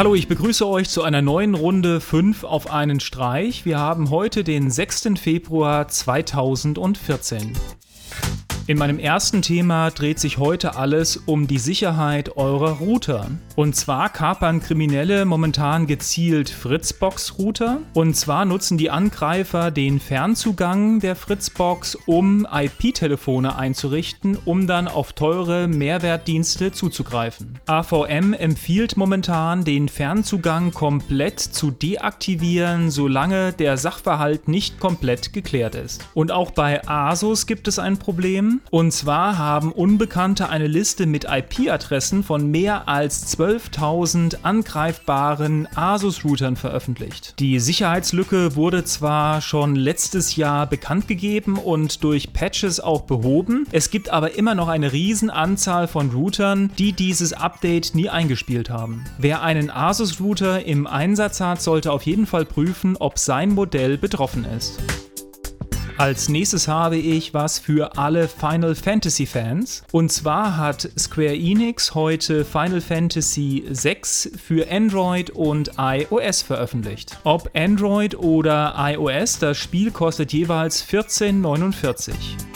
Hallo, ich begrüße euch zu einer neuen Runde 5 auf einen Streich. Wir haben heute den 6. Februar 2014. In meinem ersten Thema dreht sich heute alles um die Sicherheit eurer Router. Und zwar kapern Kriminelle momentan gezielt Fritzbox-Router. Und zwar nutzen die Angreifer den Fernzugang der Fritzbox, um IP-Telefone einzurichten, um dann auf teure Mehrwertdienste zuzugreifen. AVM empfiehlt momentan, den Fernzugang komplett zu deaktivieren, solange der Sachverhalt nicht komplett geklärt ist. Und auch bei Asus gibt es ein Problem. Und zwar haben Unbekannte eine Liste mit IP-Adressen von mehr als 12.000 angreifbaren Asus-Routern veröffentlicht. Die Sicherheitslücke wurde zwar schon letztes Jahr bekannt gegeben und durch Patches auch behoben, es gibt aber immer noch eine riesen Anzahl von Routern, die dieses Update nie eingespielt haben. Wer einen Asus-Router im Einsatz hat, sollte auf jeden Fall prüfen, ob sein Modell betroffen ist. Als nächstes habe ich was für alle Final Fantasy Fans. Und zwar hat Square Enix heute Final Fantasy VI für Android und iOS veröffentlicht. Ob Android oder iOS, das Spiel kostet jeweils 14,49.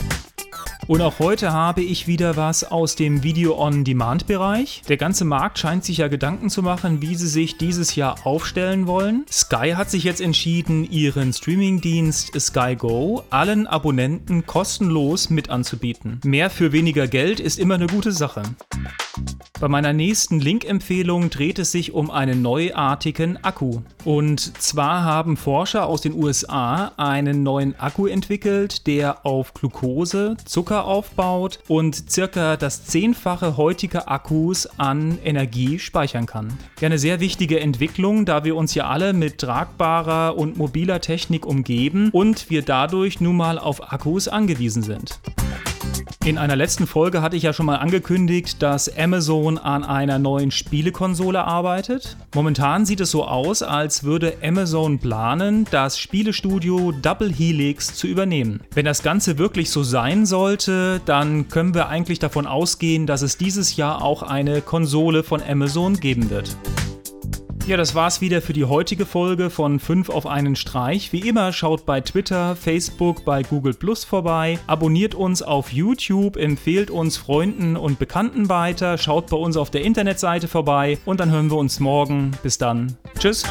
Und auch heute habe ich wieder was aus dem Video-on-Demand-Bereich. Der ganze Markt scheint sich ja Gedanken zu machen, wie sie sich dieses Jahr aufstellen wollen. Sky hat sich jetzt entschieden, ihren Streaming-Dienst Sky Go allen Abonnenten kostenlos mit anzubieten. Mehr für weniger Geld ist immer eine gute Sache. Bei meiner nächsten Link-Empfehlung dreht es sich um einen neuartigen Akku. Und zwar haben Forscher aus den USA einen neuen Akku entwickelt, der auf Glucose, Zucker aufbaut und circa das Zehnfache heutiger Akkus an Energie speichern kann. Ja, eine sehr wichtige Entwicklung, da wir uns ja alle mit tragbarer und mobiler Technik umgeben und wir dadurch nun mal auf Akkus angewiesen sind. In einer letzten Folge hatte ich ja schon mal angekündigt, dass Amazon an einer neuen Spielekonsole arbeitet. Momentan sieht es so aus, als würde Amazon planen, das Spielestudio Double Helix zu übernehmen. Wenn das Ganze wirklich so sein sollte, dann können wir eigentlich davon ausgehen, dass es dieses Jahr auch eine Konsole von Amazon geben wird. Ja, das war's wieder für die heutige Folge von 5 auf einen Streich. Wie immer, schaut bei Twitter, Facebook, bei Google Plus vorbei, abonniert uns auf YouTube, empfehlt uns Freunden und Bekannten weiter, schaut bei uns auf der Internetseite vorbei und dann hören wir uns morgen. Bis dann. Tschüss.